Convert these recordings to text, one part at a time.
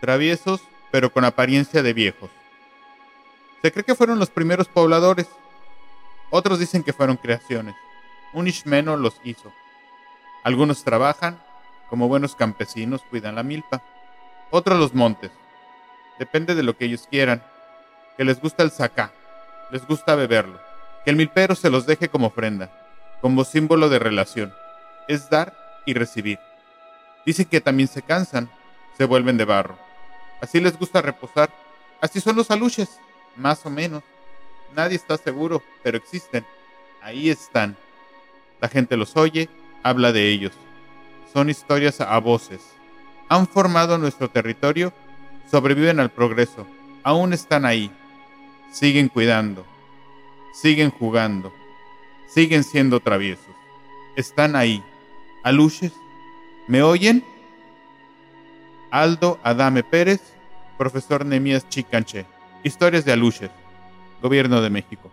traviesos, pero con apariencia de viejos. Se cree que fueron los primeros pobladores. Otros dicen que fueron creaciones. Un ishmeno los hizo. Algunos trabajan, como buenos campesinos cuidan la milpa. Otros los montes. Depende de lo que ellos quieran. Que les gusta el sacá, les gusta beberlo. Que el milpero se los deje como ofrenda, como símbolo de relación. Es dar y recibir. Dicen que también se cansan, se vuelven de barro. Así les gusta reposar. Así son los aluches, más o menos. Nadie está seguro, pero existen. Ahí están. La gente los oye, habla de ellos. Son historias a voces. Han formado nuestro territorio, sobreviven al progreso. Aún están ahí. Siguen cuidando. Siguen jugando. Siguen siendo traviesos. Están ahí. Aluches. ¿Me oyen? Aldo Adame Pérez, profesor Nemías Chicanche. Historias de Aluches, Gobierno de México.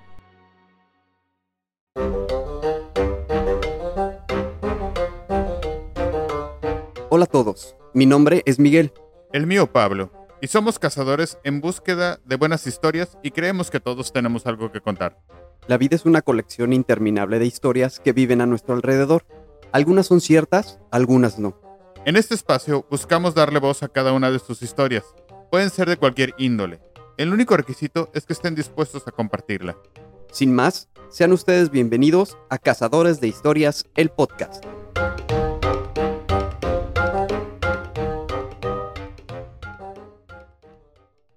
Hola a todos, mi nombre es Miguel. El mío Pablo, y somos cazadores en búsqueda de buenas historias y creemos que todos tenemos algo que contar. La vida es una colección interminable de historias que viven a nuestro alrededor. Algunas son ciertas, algunas no. En este espacio buscamos darle voz a cada una de sus historias. Pueden ser de cualquier índole. El único requisito es que estén dispuestos a compartirla. Sin más, sean ustedes bienvenidos a Cazadores de Historias, el podcast.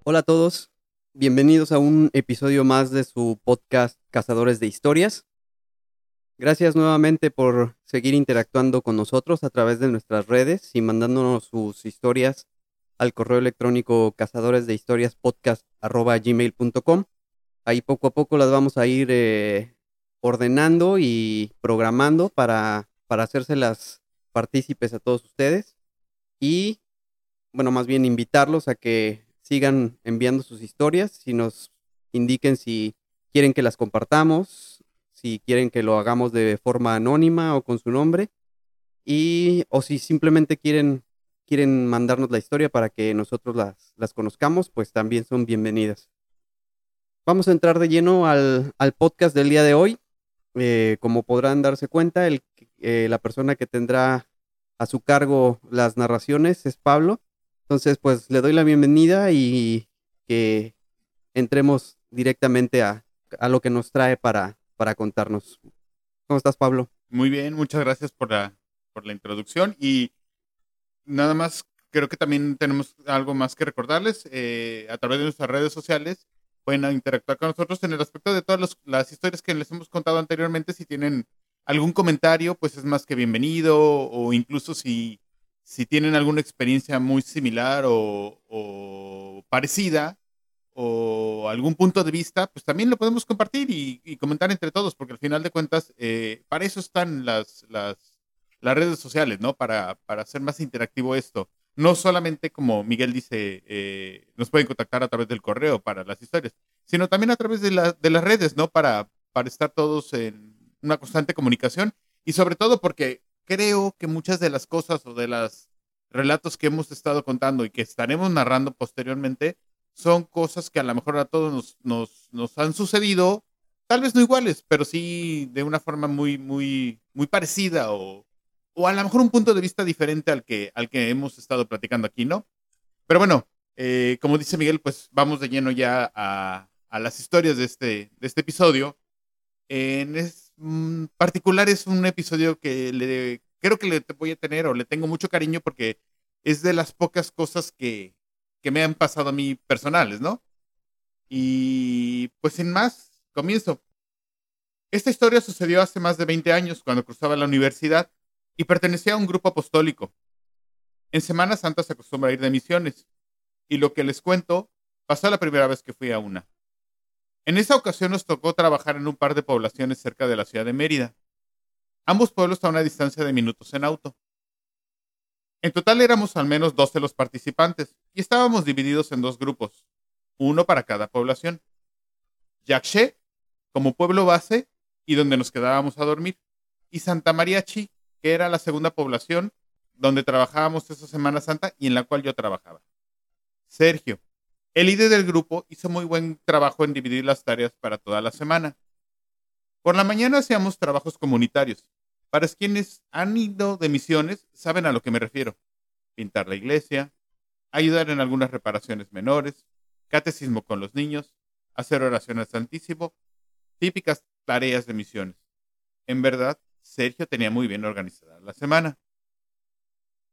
Hola a todos, bienvenidos a un episodio más de su podcast Cazadores de Historias. Gracias nuevamente por seguir interactuando con nosotros a través de nuestras redes y mandándonos sus historias al correo electrónico cazadores de historias. Ahí poco a poco las vamos a ir eh, ordenando y programando para, para hacérselas partícipes a todos ustedes. Y bueno, más bien invitarlos a que sigan enviando sus historias y nos indiquen si quieren que las compartamos, si quieren que lo hagamos de forma anónima o con su nombre, y o si simplemente quieren, quieren mandarnos la historia para que nosotros las, las conozcamos, pues también son bienvenidas. Vamos a entrar de lleno al, podcast del día de hoy. Eh, como podrán darse cuenta, el, eh, la persona que tendrá a su cargo las narraciones es Pablo. Entonces, pues le doy la bienvenida y que entremos directamente a, a lo que nos trae para, para contarnos. ¿Cómo estás, Pablo? Muy bien, muchas gracias por la, por la introducción y nada más creo que también tenemos algo más que recordarles. Eh, a través de nuestras redes sociales pueden interactuar con nosotros en el aspecto de todas las historias que les hemos contado anteriormente. Si tienen algún comentario, pues es más que bienvenido o incluso si, si tienen alguna experiencia muy similar o, o parecida, o algún punto de vista, pues también lo podemos compartir y, comentar entre todos, porque al final de cuentas, eh, para eso están las, las, las, redes sociales, ¿no? Para, para hacer más interactivo esto. No solamente, como Miguel dice, eh, nos pueden contactar a través del correo para las historias, sino también a través de, la, de las redes, ¿no? Para, para estar todos en una constante comunicación y sobre todo porque creo que muchas de las cosas o de los relatos que hemos estado contando y que estaremos narrando posteriormente, son cosas que a lo mejor a todos nos, nos, nos, han sucedido, tal vez no iguales, pero sí de una forma muy, muy, muy parecida o, o a lo mejor un punto de vista diferente al que, al que hemos estado platicando aquí, ¿no? Pero bueno, eh, como dice Miguel, pues vamos de lleno ya a, a las historias de este, de este episodio. En es, mm, particular es un episodio que le, creo que le voy a tener o le tengo mucho cariño porque es de las pocas cosas que, que me han pasado a mí personales, ¿no? Y pues sin más, comienzo. Esta historia sucedió hace más de 20 años cuando cruzaba la universidad y pertenecía a un grupo apostólico. En Semana Santa se acostumbra ir de misiones y lo que les cuento pasó la primera vez que fui a una. En esa ocasión nos tocó trabajar en un par de poblaciones cerca de la ciudad de Mérida. Ambos pueblos a una distancia de minutos en auto. En total éramos al menos 12 los participantes estábamos divididos en dos grupos, uno para cada población. Yaxché, como pueblo base y donde nos quedábamos a dormir, y Santa María Chi, que era la segunda población donde trabajábamos esa Semana Santa y en la cual yo trabajaba. Sergio. El líder del grupo hizo muy buen trabajo en dividir las tareas para toda la semana. Por la mañana hacíamos trabajos comunitarios. Para quienes han ido de misiones saben a lo que me refiero. Pintar la iglesia, ayudar en algunas reparaciones menores, catecismo con los niños, hacer oración al Santísimo, típicas tareas de misiones. En verdad, Sergio tenía muy bien organizada la semana.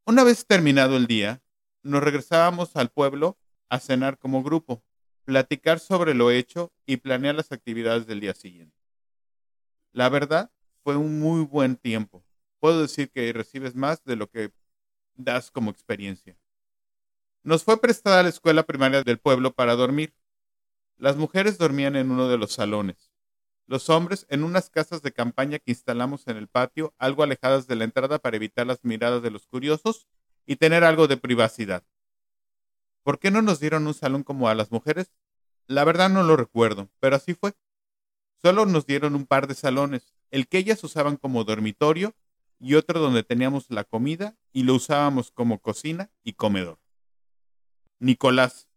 Una vez terminado el día, nos regresábamos al pueblo a cenar como grupo, platicar sobre lo hecho y planear las actividades del día siguiente. La verdad, fue un muy buen tiempo. Puedo decir que recibes más de lo que das como experiencia. Nos fue prestada la escuela primaria del pueblo para dormir. Las mujeres dormían en uno de los salones. Los hombres en unas casas de campaña que instalamos en el patio, algo alejadas de la entrada para evitar las miradas de los curiosos y tener algo de privacidad. ¿Por qué no nos dieron un salón como a las mujeres? La verdad no lo recuerdo, pero así fue. Solo nos dieron un par de salones, el que ellas usaban como dormitorio y otro donde teníamos la comida y lo usábamos como cocina y comedor. Nicolás,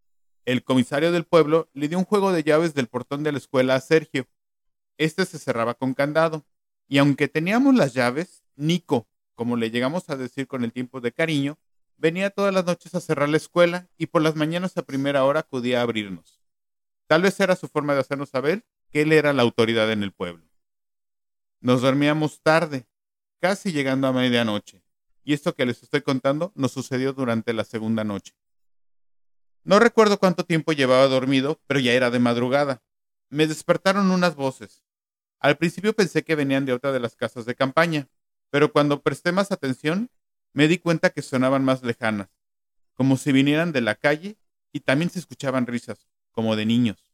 el comisario del pueblo, le dio un juego de llaves del portón de la escuela a Sergio. Este se cerraba con candado, y aunque teníamos las llaves, Nico, como le llegamos a decir con el tiempo de cariño, venía todas las noches a cerrar la escuela y por las mañanas a primera hora acudía a abrirnos. Tal vez era su forma de hacernos saber que él era la autoridad en el pueblo. Nos dormíamos tarde, casi llegando a medianoche, y esto que les estoy contando nos sucedió durante la segunda noche. No recuerdo cuánto tiempo llevaba dormido, pero ya era de madrugada. Me despertaron unas voces. Al principio pensé que venían de otra de las casas de campaña, pero cuando presté más atención, me di cuenta que sonaban más lejanas, como si vinieran de la calle y también se escuchaban risas, como de niños.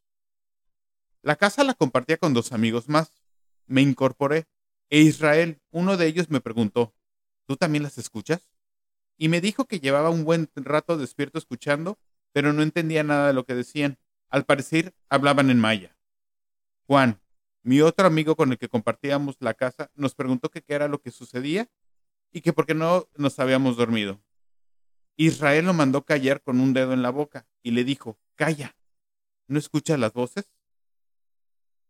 La casa la compartía con dos amigos más. Me incorporé e Israel, uno de ellos, me preguntó, ¿tú también las escuchas? Y me dijo que llevaba un buen rato despierto escuchando, pero no entendía nada de lo que decían. Al parecer, hablaban en maya. Juan, mi otro amigo con el que compartíamos la casa, nos preguntó qué era lo que sucedía y que por qué no nos habíamos dormido. Israel lo mandó callar con un dedo en la boca y le dijo, calla, ¿no escuchas las voces?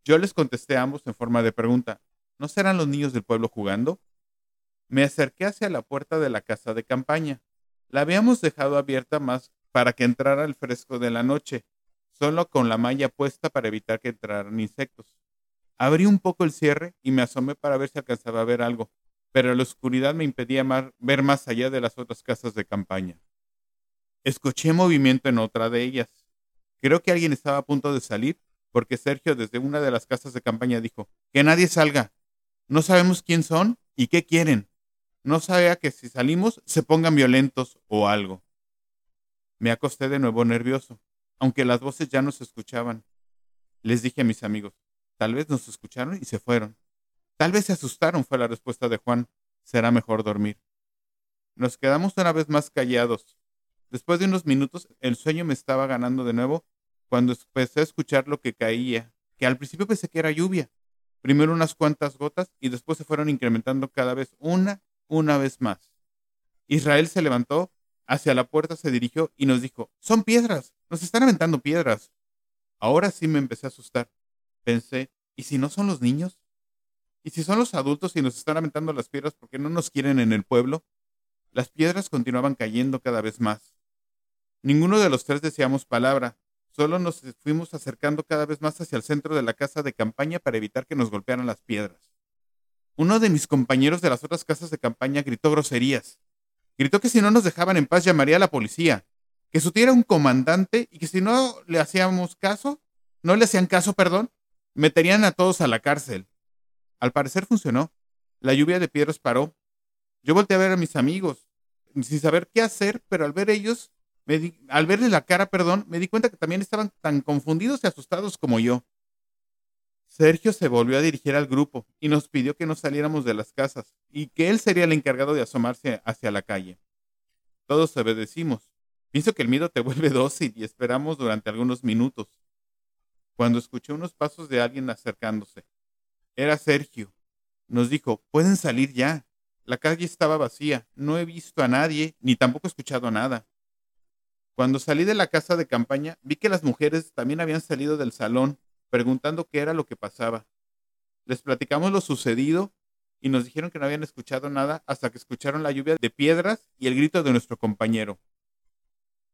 Yo les contesté a ambos en forma de pregunta, ¿no serán los niños del pueblo jugando? Me acerqué hacia la puerta de la casa de campaña. La habíamos dejado abierta más para que entrara el fresco de la noche, solo con la malla puesta para evitar que entraran insectos. Abrí un poco el cierre y me asomé para ver si alcanzaba a ver algo, pero la oscuridad me impedía ver más allá de las otras casas de campaña. Escuché movimiento en otra de ellas. Creo que alguien estaba a punto de salir porque Sergio desde una de las casas de campaña dijo, que nadie salga. No sabemos quién son y qué quieren. No sabía que si salimos se pongan violentos o algo. Me acosté de nuevo nervioso, aunque las voces ya no se escuchaban. Les dije a mis amigos, tal vez nos escucharon y se fueron. Tal vez se asustaron, fue la respuesta de Juan. Será mejor dormir. Nos quedamos una vez más callados. Después de unos minutos, el sueño me estaba ganando de nuevo cuando empecé a escuchar lo que caía, que al principio pensé que era lluvia. Primero unas cuantas gotas y después se fueron incrementando cada vez una, una vez más. Israel se levantó, hacia la puerta se dirigió y nos dijo, son piedras, nos están aventando piedras. Ahora sí me empecé a asustar. Pensé, ¿y si no son los niños? ¿Y si son los adultos y nos están aventando las piedras porque no nos quieren en el pueblo? Las piedras continuaban cayendo cada vez más. Ninguno de los tres decíamos palabra, Solo nos fuimos acercando cada vez más hacia el centro de la casa de campaña para evitar que nos golpearan las piedras. Uno de mis compañeros de las otras casas de campaña gritó groserías. Gritó que si no nos dejaban en paz llamaría a la policía, que su tío era un comandante y que si no le hacíamos caso, no le hacían caso, perdón, meterían a todos a la cárcel. Al parecer funcionó. La lluvia de piedras paró. Yo volteé a ver a mis amigos, sin saber qué hacer, pero al ver ellos, al verle la cara, perdón, me di cuenta que también estaban tan confundidos y asustados como yo. Sergio se volvió a dirigir al grupo y nos pidió que no saliéramos de las casas y que él sería el encargado de asomarse hacia la calle. Todos obedecimos. Pienso que el miedo te vuelve dócil y esperamos durante algunos minutos. Cuando escuché unos pasos de alguien acercándose. Era Sergio. Nos dijo, pueden salir ya. La calle estaba vacía. No he visto a nadie, ni tampoco he escuchado nada. Cuando salí de la casa de campaña, vi que las mujeres también habían salido del salón preguntando qué era lo que pasaba. Les platicamos lo sucedido y nos dijeron que no habían escuchado nada hasta que escucharon la lluvia de piedras y el grito de nuestro compañero.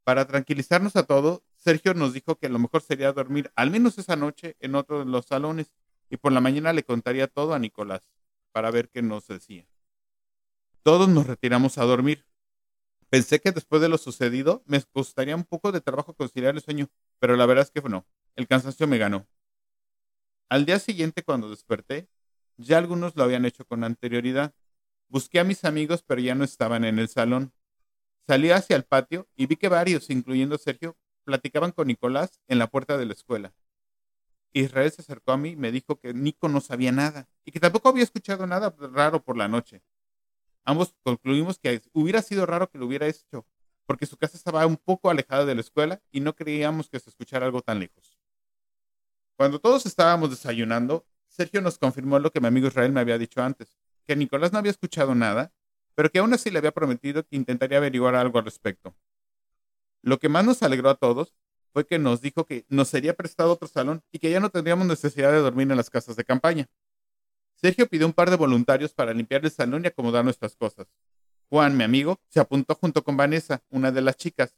Para tranquilizarnos a todos, Sergio nos dijo que lo mejor sería dormir al menos esa noche en otro de los salones y por la mañana le contaría todo a Nicolás para ver qué nos decía. Todos nos retiramos a dormir. Pensé que después de lo sucedido me costaría un poco de trabajo conciliar el sueño, pero la verdad es que no, el cansancio me ganó. Al día siguiente, cuando desperté, ya algunos lo habían hecho con anterioridad. Busqué a mis amigos, pero ya no estaban en el salón. Salí hacia el patio y vi que varios, incluyendo Sergio, platicaban con Nicolás en la puerta de la escuela. Israel se acercó a mí y me dijo que Nico no sabía nada y que tampoco había escuchado nada raro por la noche. Ambos concluimos que hubiera sido raro que lo hubiera hecho, porque su casa estaba un poco alejada de la escuela y no creíamos que se escuchara algo tan lejos. Cuando todos estábamos desayunando, Sergio nos confirmó lo que mi amigo Israel me había dicho antes, que Nicolás no había escuchado nada, pero que aún así le había prometido que intentaría averiguar algo al respecto. Lo que más nos alegró a todos fue que nos dijo que nos sería prestado otro salón y que ya no tendríamos necesidad de dormir en las casas de campaña. Sergio pidió un par de voluntarios para limpiar el salón y acomodar nuestras cosas. Juan, mi amigo, se apuntó junto con Vanessa, una de las chicas.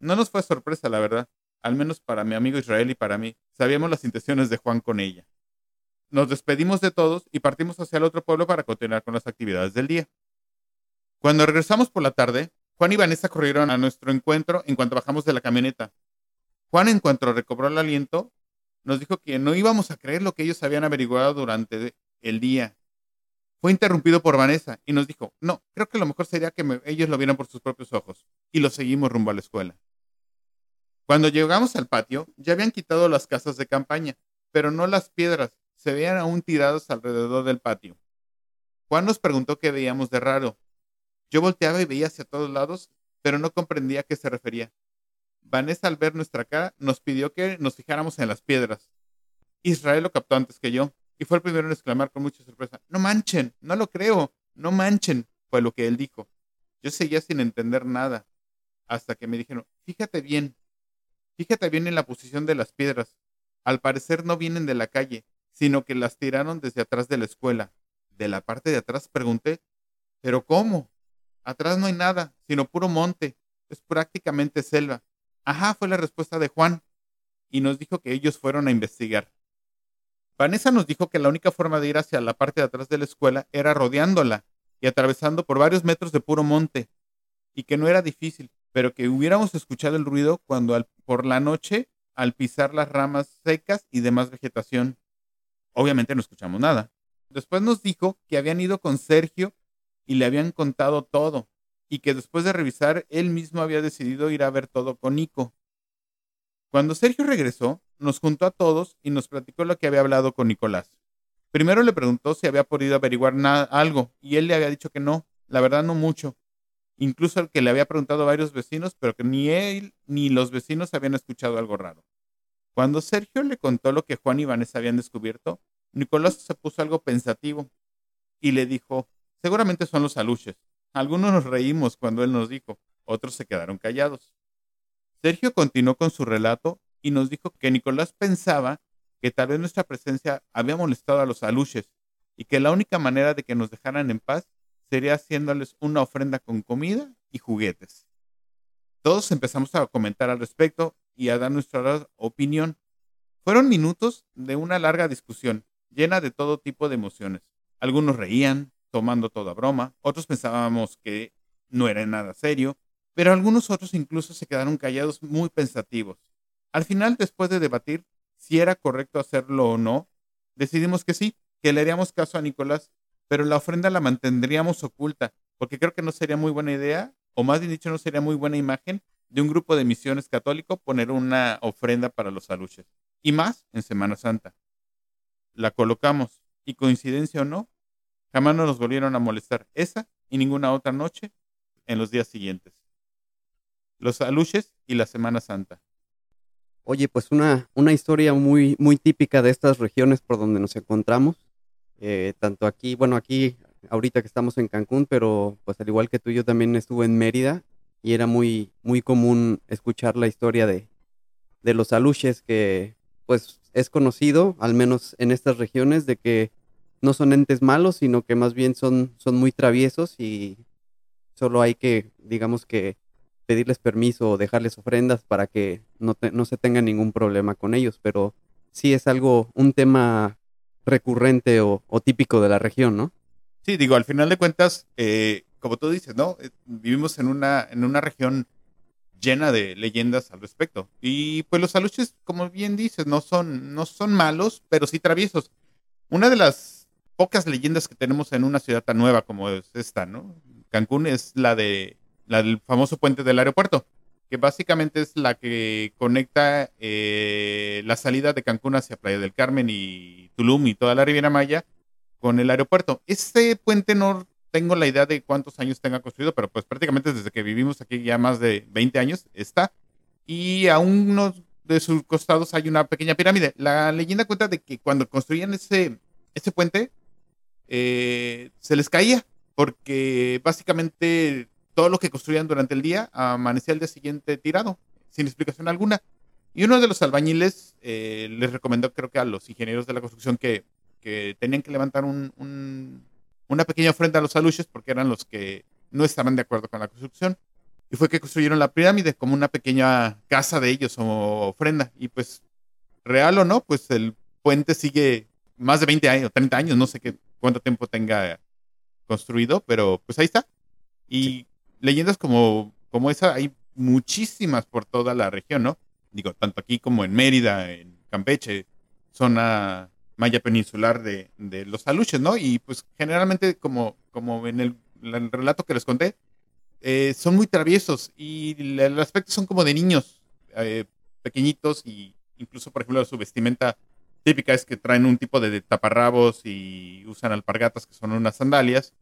No nos fue sorpresa, la verdad, al menos para mi amigo Israel y para mí. Sabíamos las intenciones de Juan con ella. Nos despedimos de todos y partimos hacia el otro pueblo para continuar con las actividades del día. Cuando regresamos por la tarde, Juan y Vanessa corrieron a nuestro encuentro en cuanto bajamos de la camioneta. Juan, en cuanto recobró el aliento, nos dijo que no íbamos a creer lo que ellos habían averiguado durante el día. Fue interrumpido por Vanessa y nos dijo, no, creo que lo mejor sería que ellos lo vieran por sus propios ojos. Y lo seguimos rumbo a la escuela. Cuando llegamos al patio, ya habían quitado las casas de campaña, pero no las piedras, se veían aún tiradas alrededor del patio. Juan nos preguntó qué veíamos de raro. Yo volteaba y veía hacia todos lados, pero no comprendía a qué se refería. Vanessa, al ver nuestra cara, nos pidió que nos fijáramos en las piedras. Israel lo captó antes que yo, y fue el primero en exclamar con mucha sorpresa, No manchen, no lo creo, no manchen, fue lo que él dijo. Yo seguía sin entender nada, hasta que me dijeron, fíjate bien, fíjate bien en la posición de las piedras. Al parecer no vienen de la calle, sino que las tiraron desde atrás de la escuela. De la parte de atrás pregunté, ¿pero cómo? Atrás no hay nada, sino puro monte. Es prácticamente selva. Ajá, fue la respuesta de Juan. Y nos dijo que ellos fueron a investigar. Vanessa nos dijo que la única forma de ir hacia la parte de atrás de la escuela era rodeándola y atravesando por varios metros de puro monte. Y que no era difícil, pero que hubiéramos escuchado el ruido cuando por la noche al pisar las ramas secas y demás vegetación. Obviamente no escuchamos nada. Después nos dijo que habían ido con Sergio y le habían contado todo y que después de revisar él mismo había decidido ir a ver todo con Nico. Cuando Sergio regresó, nos juntó a todos y nos platicó lo que había hablado con Nicolás. Primero le preguntó si había podido averiguar algo y él le había dicho que no, la verdad no mucho. Incluso el que le había preguntado a varios vecinos, pero que ni él ni los vecinos habían escuchado algo raro. Cuando Sergio le contó lo que Juan y Vanessa habían descubierto, Nicolás se puso algo pensativo y le dijo, seguramente son los aluches. Algunos nos reímos cuando él nos dijo, otros se quedaron callados. Sergio continuó con su relato y nos dijo que Nicolás pensaba que tal vez nuestra presencia había molestado a los aluches y que la única manera de que nos dejaran en paz sería haciéndoles una ofrenda con comida y juguetes. Todos empezamos a comentar al respecto y a dar nuestra opinión. Fueron minutos de una larga discusión, llena de todo tipo de emociones. Algunos reían, tomando toda broma, otros pensábamos que no era nada serio, pero algunos otros incluso se quedaron callados muy pensativos. Al final, después de debatir si era correcto hacerlo o no, decidimos que sí, que le haríamos caso a Nicolás, pero la ofrenda la mantendríamos oculta, porque creo que no sería muy buena idea, o más bien dicho, no sería muy buena imagen de un grupo de misiones católico poner una ofrenda para los aluches. Y más en Semana Santa. La colocamos, y coincidencia o no, jamás no nos volvieron a molestar esa y ninguna otra noche en los días siguientes. Los aluches y la Semana Santa. Oye, pues una, una historia muy, muy típica de estas regiones por donde nos encontramos. Eh, tanto aquí, bueno, aquí ahorita que estamos en Cancún, pero pues al igual que tú, yo también estuve en Mérida y era muy, muy común escuchar la historia de, de los aluches que pues es conocido, al menos en estas regiones, de que no son entes malos, sino que más bien son, son muy traviesos y solo hay que, digamos que, pedirles permiso o dejarles ofrendas para que no, no se tenga ningún problema con ellos, pero sí es algo, un tema recurrente o, típico de la región, ¿no? Sí, digo, al final de cuentas, eh, como tú dices, ¿no? Eh, vivimos en una, en una región llena de leyendas al respecto. Y pues los aluches, como bien dices, no son, no son malos, pero sí traviesos. Una de las pocas leyendas que tenemos en una ciudad tan nueva como es esta, ¿no? Cancún es la de la del famoso puente del aeropuerto, que básicamente es la que conecta eh, la salida de Cancún hacia Playa del Carmen y Tulum y toda la Riviera Maya con el aeropuerto. Este puente no tengo la idea de cuántos años tenga construido, pero pues prácticamente desde que vivimos aquí ya más de 20 años está. Y a uno de sus costados hay una pequeña pirámide. La leyenda cuenta de que cuando construían ese, ese puente, eh, se les caía, porque básicamente todo lo que construían durante el día amanecía el día siguiente tirado, sin explicación alguna. Y uno de los albañiles eh, les recomendó, creo que a los ingenieros de la construcción, que, que tenían que levantar un, una pequeña ofrenda a los aluches porque eran los que no estaban de acuerdo con la construcción. Y fue que construyeron la pirámide como una pequeña casa de ellos o ofrenda. Y pues, real o no, pues el puente sigue más de 20 años, 30 años, no sé qué, cuánto tiempo tenga construido, pero pues ahí está. Y leyendas como, como esa hay muchísimas por toda la región, ¿no? Digo, tanto aquí como en Mérida, en Campeche, zona maya peninsular de, los aluches, ¿no? Y pues generalmente, como, como en el, relato que les conté, eh, son muy traviesos y el aspecto son como de niños eh, pequeñitos y incluso, por ejemplo, su vestimenta típica es que traen un tipo de taparrabos y usan alpargatas que son unas sandalias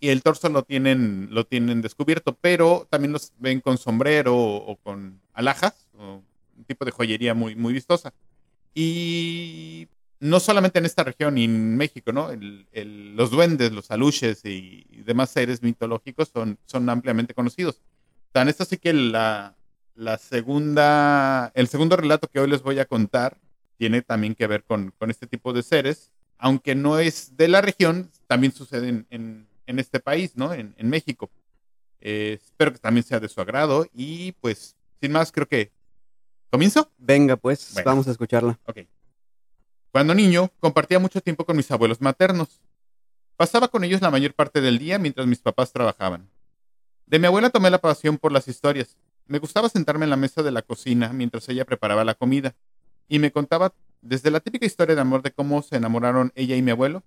y el torso lo tienen, lo tienen descubierto, pero también los ven con sombrero o, con alhajas, o un tipo de joyería muy, muy vistosa. Y no solamente en esta región y en México, ¿no? los duendes, los aluches y, demás seres mitológicos son, son ampliamente conocidos. Tan esto así que la, la, segunda, el segundo relato que hoy les voy a contar tiene también que ver con, con este tipo de seres, aunque no es de la región, también sucede en, en, este país, ¿no? En, en México. Eh, espero que también sea de su agrado y pues, sin más, creo que... ¿Comienzo? Venga, pues, vamos a escucharla. Ok. Cuando niño, compartía mucho tiempo con mis abuelos maternos. Pasaba con ellos la mayor parte del día mientras mis papás trabajaban. De mi abuela tomé la pasión por las historias. Me gustaba sentarme en la mesa de la cocina mientras ella preparaba la comida, y me contaba desde la típica historia de amor de cómo se enamoraron ella y mi abuelo,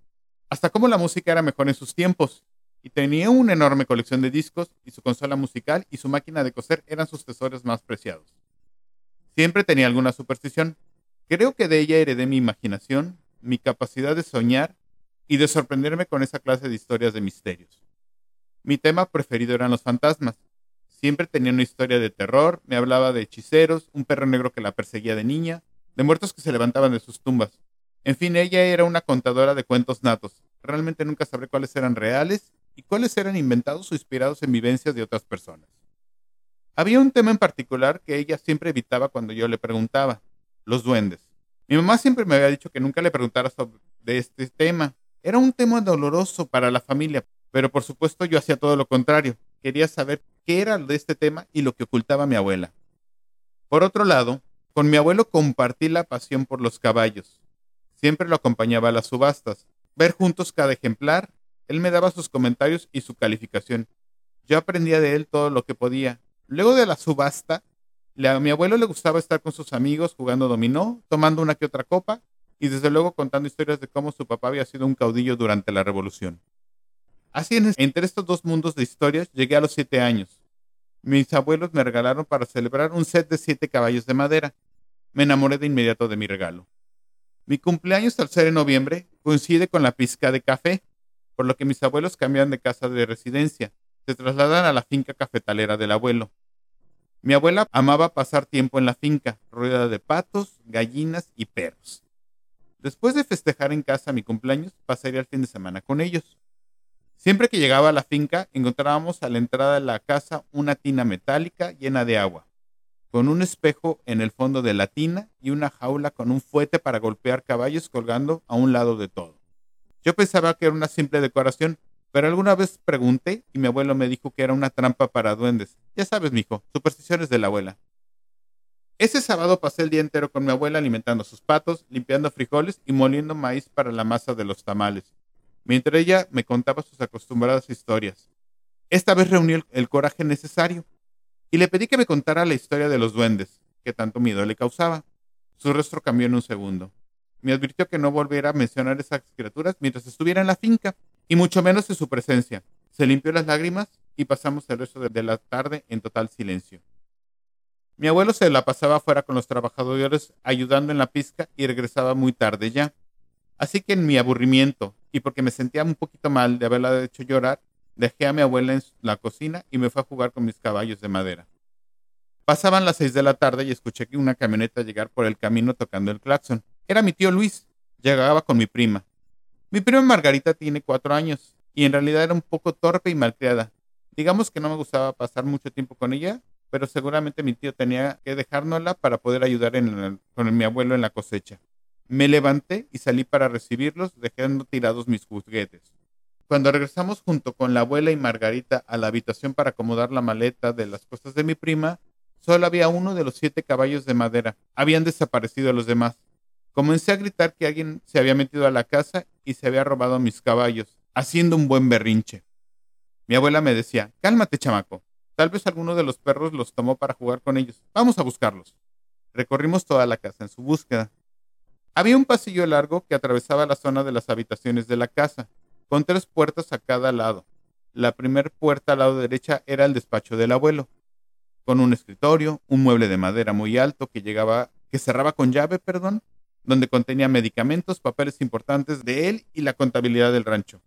hasta cómo la música era mejor en sus tiempos, y tenía una enorme colección de discos, y su consola musical y su máquina de coser eran sus tesoros más preciados. Siempre tenía alguna superstición, Creo que de ella heredé mi imaginación, mi capacidad de soñar y de sorprenderme con esa clase de historias de misterios. Mi tema preferido eran los fantasmas. Siempre tenía una historia de terror, me hablaba de hechiceros, un perro negro que la perseguía de niña, de muertos que se levantaban de sus tumbas. En fin, ella era una contadora de cuentos natos. Realmente nunca sabré cuáles eran reales y cuáles eran inventados o inspirados en vivencias de otras personas. Había un tema en particular que ella siempre evitaba cuando yo le preguntaba los duendes. Mi mamá siempre me había dicho que nunca le preguntara sobre este tema. Era un tema doloroso para la familia, pero por supuesto yo hacía todo lo contrario. Quería saber qué era de este tema y lo que ocultaba mi abuela. Por otro lado, con mi abuelo compartí la pasión por los caballos. Siempre lo acompañaba a las subastas. Ver juntos cada ejemplar, él me daba sus comentarios y su calificación. Yo aprendía de él todo lo que podía. Luego de la subasta, a mi abuelo le gustaba estar con sus amigos jugando dominó, tomando una que otra copa y desde luego contando historias de cómo su papá había sido un caudillo durante la revolución. Así entre estos dos mundos de historias llegué a los siete años. Mis abuelos me regalaron para celebrar un set de siete caballos de madera. Me enamoré de inmediato de mi regalo. Mi cumpleaños al ser en noviembre coincide con la pizca de café, por lo que mis abuelos cambian de casa de residencia. Se trasladan a la finca cafetalera del abuelo. Mi abuela amaba pasar tiempo en la finca, rodeada de patos, gallinas y perros. Después de festejar en casa mi cumpleaños, pasaría el fin de semana con ellos. Siempre que llegaba a la finca, encontrábamos a la entrada de la casa una tina metálica llena de agua, con un espejo en el fondo de la tina y una jaula con un fuete para golpear caballos colgando a un lado de todo. Yo pensaba que era una simple decoración, pero alguna vez pregunté y mi abuelo me dijo que era una trampa para duendes. Ya sabes, mijo, supersticiones de la abuela. Ese sábado pasé el día entero con mi abuela alimentando sus patos, limpiando frijoles y moliendo maíz para la masa de los tamales mientras ella me contaba sus acostumbradas historias. Esta vez reuní el, coraje necesario y le pedí que me contara la historia de los duendes, que tanto miedo le causaba. Su rostro cambió en un segundo. Me advirtió que no volviera a mencionar esas criaturas mientras estuviera en la finca, y mucho menos en su presencia. Se limpió las lágrimas y pasamos el resto de la tarde en total silencio. Mi abuelo se la pasaba fuera con los trabajadores ayudando en la pizca y regresaba muy tarde ya. Así que en mi aburrimiento y porque me sentía un poquito mal de haberla hecho llorar, dejé a mi abuela en la cocina y me fui a jugar con mis caballos de madera. Pasaban las seis de la tarde y escuché que una camioneta llegar por el camino tocando el claxon. Era mi tío Luis. Llegaba con mi prima. Mi prima Margarita tiene cuatro años y en realidad era un poco torpe y malcriada. Digamos que no me gustaba pasar mucho tiempo con ella, pero seguramente mi tío tenía que dejárnosla para poder ayudar con mi abuelo en la cosecha. Me levanté y salí para recibirlos, dejando tirados mis juguetes. Cuando regresamos junto con la abuela y Margarita a la habitación para acomodar la maleta de las cosas de mi prima, solo había uno de los siete caballos de madera. Habían desaparecido los demás. Comencé a gritar que alguien se había metido a la casa y se había robado mis caballos, haciendo un buen berrinche. Mi abuela me decía, cálmate, chamaco. Tal vez alguno de los perros los tomó para jugar con ellos. Vamos a buscarlos. Recorrimos toda la casa en su búsqueda. Había un pasillo largo que atravesaba la zona de las habitaciones de la casa, con tres puertas a cada lado. La primera puerta al lado derecha era el despacho del abuelo, con un escritorio, un mueble de madera muy alto que llegaba, que cerraba con llave, perdón, donde contenía medicamentos, papeles importantes de él y la contabilidad del rancho.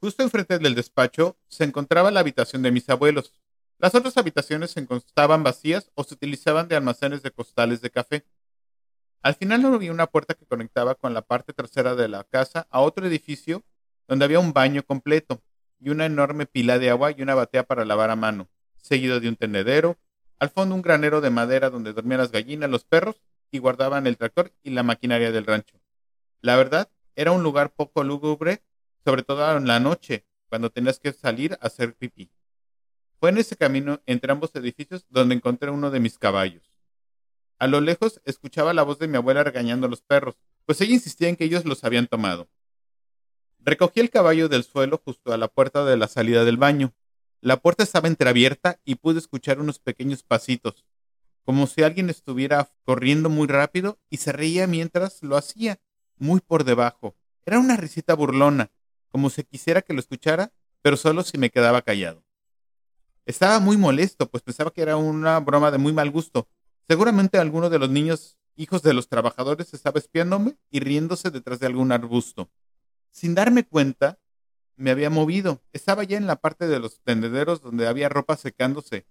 Justo enfrente del despacho se encontraba la habitación de mis abuelos. Las otras habitaciones se encontraban vacías o se utilizaban de almacenes de costales de café. Al final no había una puerta que conectaba con la parte trasera de la casa a otro edificio donde había un baño completo y una enorme pila de agua y una batea para lavar a mano, seguido de un tendedero, al fondo un granero de madera donde dormían las gallinas, los perros y guardaban el tractor y la maquinaria del rancho. La verdad, era un lugar poco lúgubre, sobre todo en la noche, cuando tenías que salir a hacer pipí. Fue en ese camino entre ambos edificios donde encontré uno de mis caballos. A lo lejos escuchaba la voz de mi abuela regañando a los perros, pues ella insistía en que ellos los habían tomado. Recogí el caballo del suelo justo a la puerta de la salida del baño. La puerta estaba entreabierta y pude escuchar unos pequeños pasitos, como si alguien estuviera corriendo muy rápido y se reía mientras lo hacía, muy por debajo. Era una risita burlona, como si quisiera que lo escuchara, pero solo si me quedaba callado. Estaba muy molesto, pues pensaba que era una broma de muy mal gusto, Seguramente alguno de los niños, hijos de los trabajadores, estaba espiándome y riéndose detrás de algún arbusto. Sin darme cuenta, me había movido. Estaba ya en la parte de los tendederos donde había ropa secándose,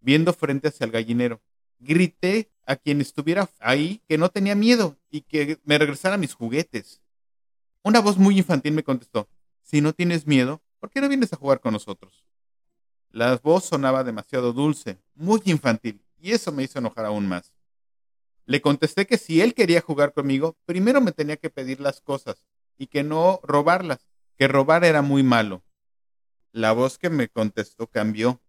viendo frente hacia el gallinero. Grité a quien estuviera ahí que no tenía miedo y que me regresara mis juguetes. Una voz muy infantil me contestó, si no tienes miedo, ¿por qué no vienes a jugar con nosotros? La voz sonaba demasiado dulce, muy infantil, y eso me hizo enojar aún más. Le contesté que si él quería jugar conmigo, primero me tenía que pedir las cosas y que no robarlas, que robar era muy malo. La voz que me contestó cambió.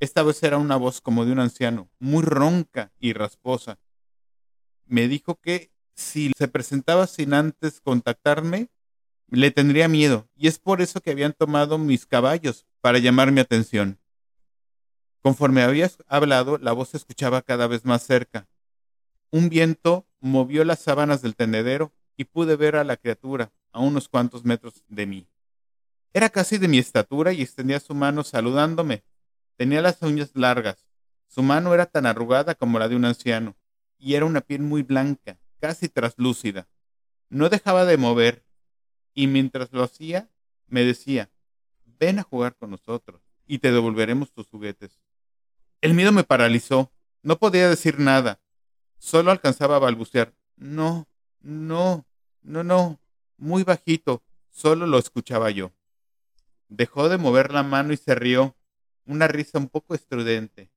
Esta vez era una voz como de un anciano, muy ronca y rasposa. Me dijo que si se presentaba sin antes contactarme, le tendría miedo, y es por eso que habían tomado mis caballos, para llamar mi atención. Conforme habías hablado, la voz se escuchaba cada vez más cerca. Un viento movió las sábanas del tendedero y pude ver a la criatura a unos cuantos metros de mí. Era casi de mi estatura y extendía su mano saludándome. Tenía las uñas largas. Su mano era tan arrugada como la de un anciano, y era una piel muy blanca, casi traslúcida. No dejaba de mover, y mientras lo hacía, me decía, ven a jugar con nosotros, y te devolveremos tus juguetes. El miedo me paralizó. No podía decir nada. Solo alcanzaba a balbucear. No, no, no, no. Muy bajito. Solo lo escuchaba yo. Dejó de mover la mano y se rió, una risa un poco estridente.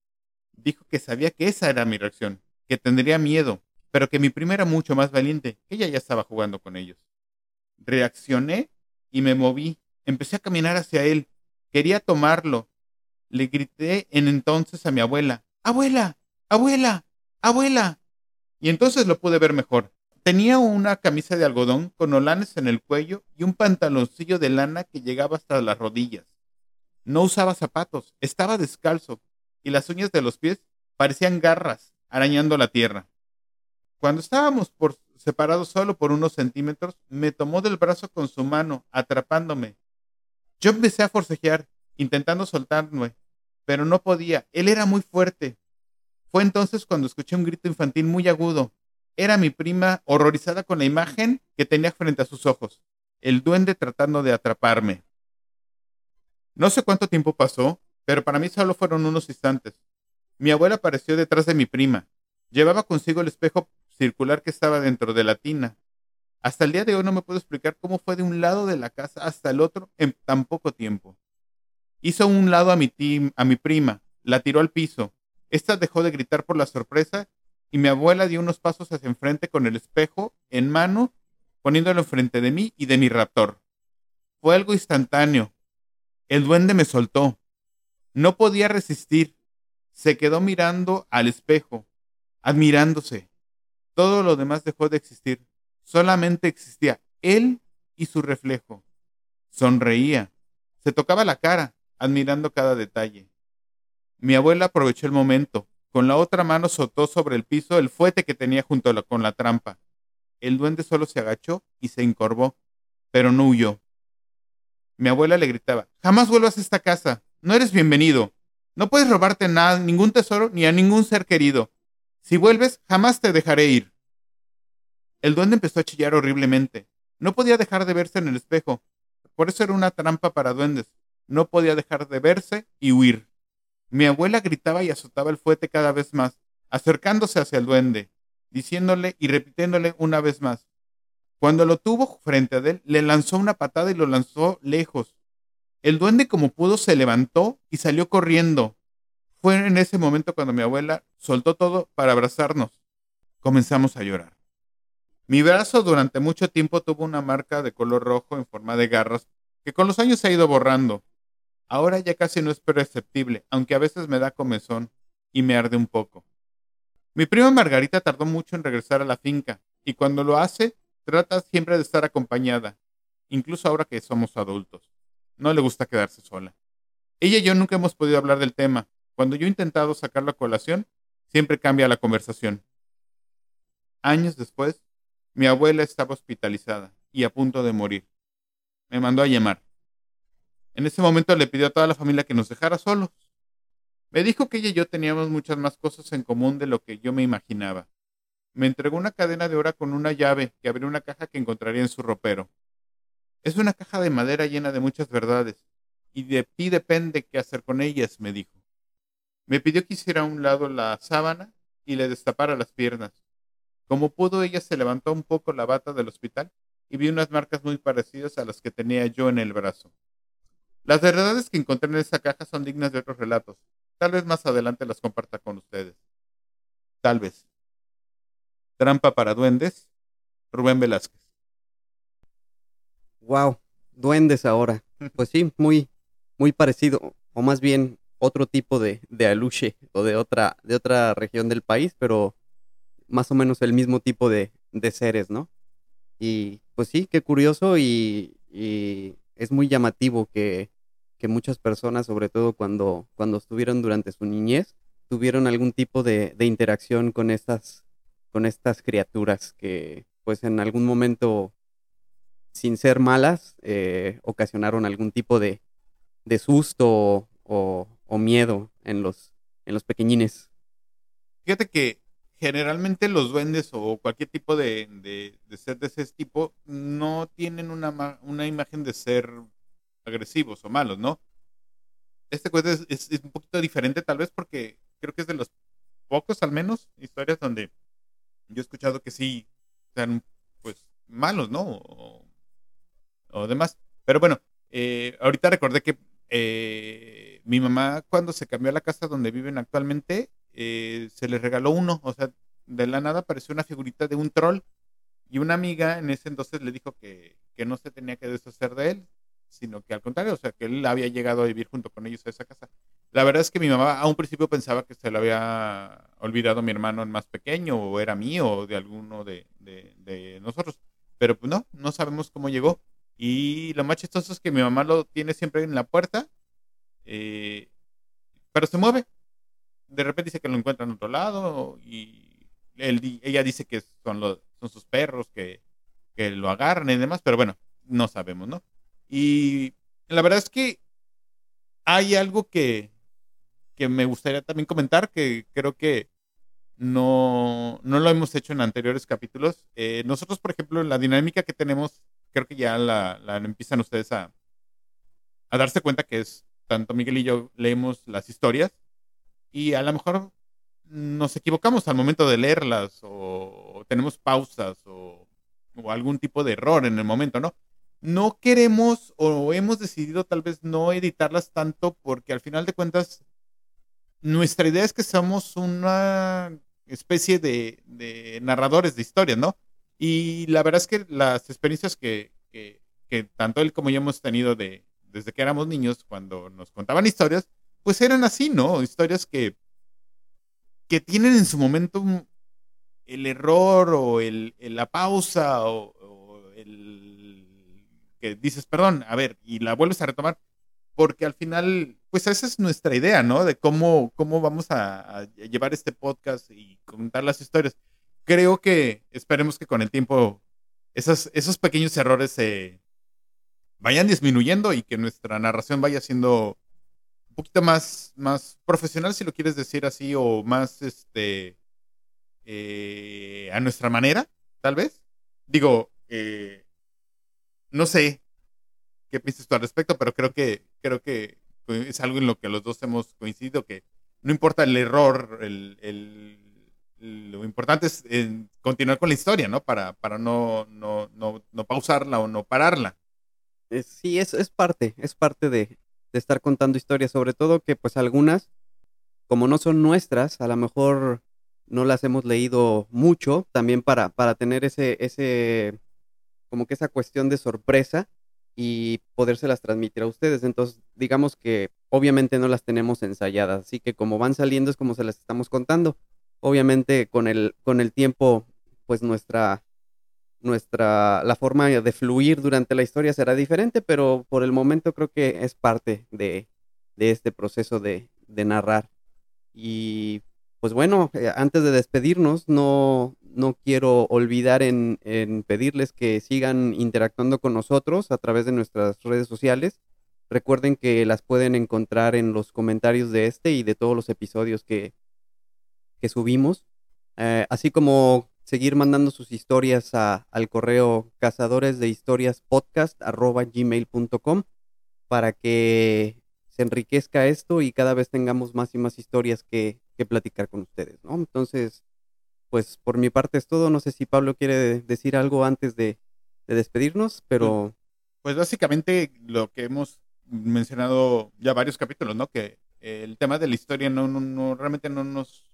Dijo que sabía que esa era mi reacción, que tendría miedo, pero que mi prima era mucho más valiente, que ella ya estaba jugando con ellos. Reaccioné y me moví. Empecé a caminar hacia él. Quería tomarlo. Le grité en entonces a mi abuela, Abuela, abuela, abuela. Y entonces lo pude ver mejor. Tenía una camisa de algodón con olanes en el cuello y un pantaloncillo de lana que llegaba hasta las rodillas. No usaba zapatos, estaba descalzo, y las uñas de los pies parecían garras arañando la tierra. Cuando estábamos por separados solo por unos centímetros, me tomó del brazo con su mano, atrapándome. Yo empecé a forcejear, intentando soltarme, pero no podía. Él era muy fuerte. Fue entonces cuando escuché un grito infantil muy agudo. Era mi prima horrorizada con la imagen que tenía frente a sus ojos, el duende tratando de atraparme. No sé cuánto tiempo pasó, pero para mí solo fueron unos instantes. Mi abuela apareció detrás de mi prima. Llevaba consigo el espejo circular que estaba dentro de la tina. Hasta el día de hoy no me puedo explicar cómo fue de un lado de la casa hasta el otro en tan poco tiempo. Hizo un lado a mi, prima, la tiró al piso. Esta dejó de gritar por la sorpresa y mi abuela dio unos pasos hacia enfrente con el espejo en mano, poniéndolo enfrente de mí y de mi raptor. Fue algo instantáneo. El duende me soltó. No podía resistir. Se quedó mirando al espejo, admirándose. Todo lo demás dejó de existir. Solamente existía él y su reflejo. Sonreía. Se tocaba la cara, admirando cada detalle. Mi abuela aprovechó el momento. Con la otra mano soltó sobre el piso el fuete que tenía junto con la trampa. El duende solo se agachó y se encorvó, pero no huyó. Mi abuela le gritaba, jamás vuelvas a esta casa, no eres bienvenido. No puedes robarte nada, ningún tesoro, ni a ningún ser querido. Si vuelves, jamás te dejaré ir. El duende empezó a chillar horriblemente. No podía dejar de verse en el espejo. Por eso era una trampa para duendes. No podía dejar de verse y huir. Mi abuela gritaba y azotaba el fuete cada vez más, acercándose hacia el duende, diciéndole y repitiéndole una vez más. Cuando lo tuvo frente a él, le lanzó una patada y lo lanzó lejos. El duende como pudo se levantó y salió corriendo. Fue en ese momento cuando mi abuela soltó todo para abrazarnos. Comenzamos a llorar. Mi brazo durante mucho tiempo tuvo una marca de color rojo en forma de garras que con los años se ha ido borrando. Ahora ya casi no es perceptible, aunque a veces me da comezón y me arde un poco. Mi prima Margarita tardó mucho en regresar a la finca y cuando lo hace trata siempre de estar acompañada, incluso ahora que somos adultos. No le gusta quedarse sola. Ella y yo nunca hemos podido hablar del tema, cuando yo he intentado sacar la colación, siempre cambia la conversación. Años después, mi abuela estaba hospitalizada y a punto de morir. Me mandó a llamar. En ese momento le pidió a toda la familia que nos dejara solos. Me dijo que ella y yo teníamos muchas más cosas en común de lo que yo me imaginaba. Me entregó una cadena de oro con una llave que abrió una caja que encontraría en su ropero. Es una caja de madera llena de muchas verdades, y de ti depende qué hacer con ellas, me dijo. Me pidió que hiciera a un lado la sábana y le destapara las piernas. Como pudo, ella se levantó un poco la bata del hospital y vi unas marcas muy parecidas a las que tenía yo en el brazo. Las verdades que encontré en esa caja son dignas de otros relatos. Tal vez más adelante las comparta con ustedes. Tal vez. Trampa para duendes. Rubén Velázquez. Wow, duendes ahora. Pues sí, muy, muy parecido, o más bien otro tipo de, de aluche o de otra, de otra región del país, pero más o menos el mismo tipo de, de seres, ¿no? Y pues sí, qué curioso y, y es muy llamativo que, que, muchas personas, sobre todo cuando, cuando estuvieron durante su niñez, tuvieron algún tipo de, de interacción con estas, con estas criaturas que pues en algún momento, sin ser malas, eh, ocasionaron algún tipo de, de susto o, o miedo en los, en los pequeñines. Fíjate que generalmente los duendes o cualquier tipo de, de, de ser de ese tipo no tienen una, una, imagen de ser agresivos o malos, ¿no? Este cuento es, es, es, un poquito diferente tal vez porque creo que es de los pocos al menos historias donde yo he escuchado que sí sean pues malos, ¿no? O, o demás. Pero bueno, Eh, ahorita recordé que eh, mi mamá cuando se cambió a la casa donde viven actualmente, eh, se le regaló uno, o sea, de la nada apareció una figurita de un troll y una amiga en ese entonces le dijo que, que no se tenía que deshacer de él, sino que al contrario, o sea, que él había llegado a vivir junto con ellos a esa casa. La verdad es que mi mamá a un principio pensaba que se lo había olvidado mi hermano más pequeño, o era mío, o de alguno de, de, de nosotros. Pero pues no, no sabemos cómo llegó. Y lo más chistoso es que mi mamá lo tiene siempre en la puerta, eh, pero se mueve. De repente dice que lo encuentra en otro lado y él, ella dice que son, los, son sus perros que, que lo agarran y demás, pero bueno, no sabemos, ¿no? Y la verdad es que hay algo que, que me gustaría también comentar, que creo que no, no lo hemos hecho en anteriores capítulos. Eh, nosotros, por ejemplo, la dinámica que tenemos, creo que ya la, la empiezan ustedes a, a darse cuenta que es, tanto Miguel y yo leemos las historias y a lo mejor nos equivocamos al momento de leerlas o tenemos pausas o, o algún tipo de error en el momento, ¿no? no queremos o hemos decidido tal vez no editarlas tanto porque al final de cuentas nuestra idea es que somos una especie de, narradores de historias, ¿no? Y la verdad es que las experiencias que, que, que, tanto él como yo hemos tenido de, desde que éramos niños, cuando nos contaban historias, pues eran así, ¿no? Historias que, que tienen en su momento el error o la pausa o, o el que dices, perdón, a ver, y la vuelves a retomar, porque al final, pues esa es nuestra idea, ¿no? De cómo, cómo vamos a, llevar este podcast y contar las historias. Creo que esperemos que con el tiempo esos, esos pequeños errores se vayan disminuyendo y que nuestra narración vaya siendo un poquito más, más profesional, si lo quieres decir así, o más este eh, a nuestra manera, tal vez. Digo, eh, no sé qué piensas tú al respecto, pero creo que, creo que es algo en lo que los dos hemos coincidido, que no importa el error, lo importante es eh, continuar con la historia, ¿no? Para, para no, no, no, no pausarla o no pararla. Sí, es, es parte, es parte de, de estar contando historias, sobre todo que pues algunas, como no son nuestras, a lo mejor no las hemos leído mucho, también para, para tener ese, ese como que esa cuestión de sorpresa y podérselas transmitir a ustedes. Entonces, digamos que obviamente no las tenemos ensayadas, así que como van saliendo es como se las estamos contando. Obviamente con el, con el tiempo, pues nuestra, nuestra, la forma de fluir durante la historia será diferente, pero por el momento creo que es parte de, de este proceso de, de narrar. Y pues bueno, eh, antes de despedirnos, no, no quiero olvidar en, en, pedirles que sigan interactuando con nosotros a través de nuestras redes sociales. Recuerden que las pueden encontrar en los comentarios de este y de todos los episodios que, que subimos. Eh, así como seguir mandando sus historias a, al correo cazadores para que se enriquezca esto y cada vez tengamos más y más historias que, que platicar con ustedes, ¿no? Entonces, pues por mi parte es todo. No sé si Pablo quiere decir algo antes de, de despedirnos, pero... Pues básicamente lo que hemos mencionado ya varios capítulos, ¿no? Que el tema de la historia no, no, no, realmente no nos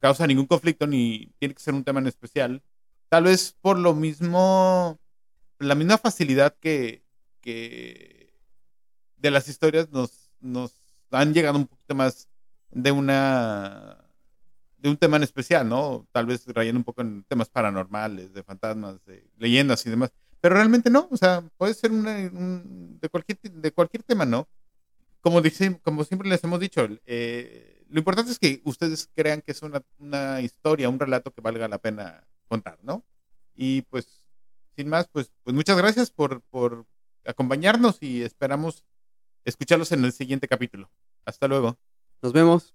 causa ningún conflicto ni tiene que ser un tema en especial. Tal vez por lo mismo, la misma facilidad que, que de las historias nos, nos han llegado un poquito más de una de un tema en especial, ¿no? Tal vez rayando un poco en temas paranormales, de fantasmas, de leyendas y demás. Pero realmente no, o sea, puede ser de, cualquier, de cualquier tema, ¿no? Como, dice, como siempre les hemos dicho, eh, lo importante es que ustedes crean que es una, una, historia, un relato que valga la pena contar, ¿no? Y pues, sin más, pues, pues muchas gracias por, por acompañarnos y esperamos escucharlos en el siguiente capítulo. Hasta luego. Nos vemos.